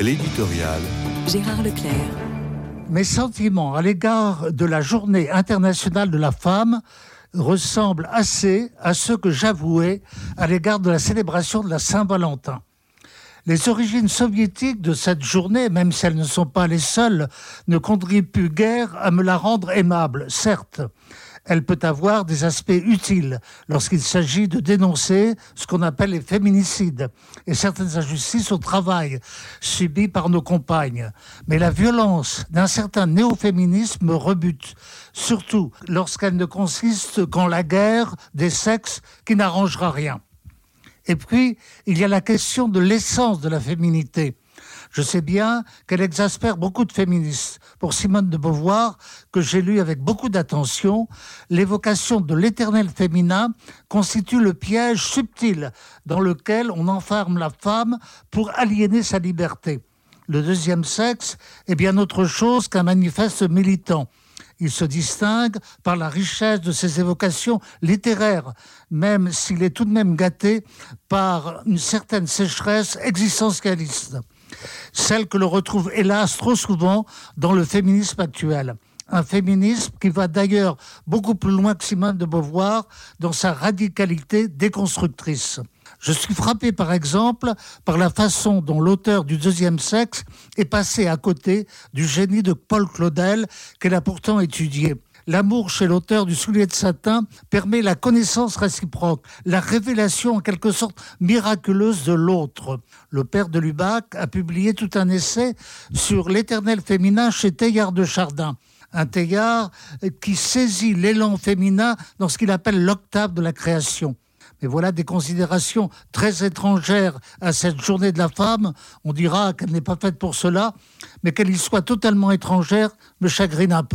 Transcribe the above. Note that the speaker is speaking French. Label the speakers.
Speaker 1: L'éditorial.
Speaker 2: Gérard Leclerc.
Speaker 3: Mes sentiments à l'égard de la journée internationale de la femme ressemblent assez à ceux que j'avouais à l'égard de la célébration de la Saint-Valentin. Les origines soviétiques de cette journée, même si elles ne sont pas les seules, ne contribuent guère à me la rendre aimable, certes elle peut avoir des aspects utiles lorsqu'il s'agit de dénoncer ce qu'on appelle les féminicides et certaines injustices au travail subies par nos compagnes. Mais la violence d'un certain néo-féminisme me rebute, surtout lorsqu'elle ne consiste qu'en la guerre des sexes qui n'arrangera rien. Et puis, il y a la question de l'essence de la féminité. Je sais bien qu'elle exaspère beaucoup de féministes. Pour Simone de Beauvoir, que j'ai lu avec beaucoup d'attention, l'évocation de l'éternel féminin constitue le piège subtil dans lequel on enferme la femme pour aliéner sa liberté. Le deuxième sexe est bien autre chose qu'un manifeste militant. Il se distingue par la richesse de ses évocations littéraires, même s'il est tout de même gâté par une certaine sécheresse existentialiste celle que l'on retrouve hélas trop souvent dans le féminisme actuel. Un féminisme qui va d'ailleurs beaucoup plus loin que Simone de Beauvoir dans sa radicalité déconstructrice. Je suis frappé par exemple par la façon dont l'auteur du deuxième sexe est passé à côté du génie de Paul Claudel qu'elle a pourtant étudié. L'amour chez l'auteur du soulier de satin permet la connaissance réciproque, la révélation en quelque sorte miraculeuse de l'autre. Le père de Lubac a publié tout un essai sur l'éternel féminin chez Teilhard de Chardin un Teilhard qui saisit l'élan féminin dans ce qu'il appelle l'octave de la création. Mais voilà des considérations très étrangères à cette journée de la femme. On dira qu'elle n'est pas faite pour cela, mais qu'elle y soit totalement étrangère me chagrine un peu.